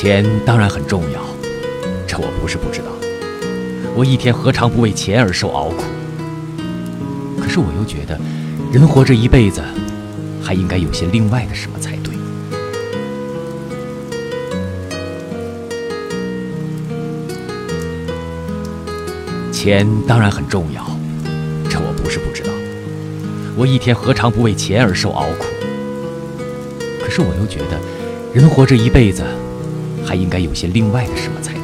钱当然很重要，这我不是不知道。我一天何尝不为钱而受熬苦？可是我又觉得，人活这一辈子，还应该有些另外的什么才对。钱当然很重要，这我不是不知道。我一天何尝不为钱而受熬苦？可是我又觉得，人活这一辈子，还应该有些另外的什么才。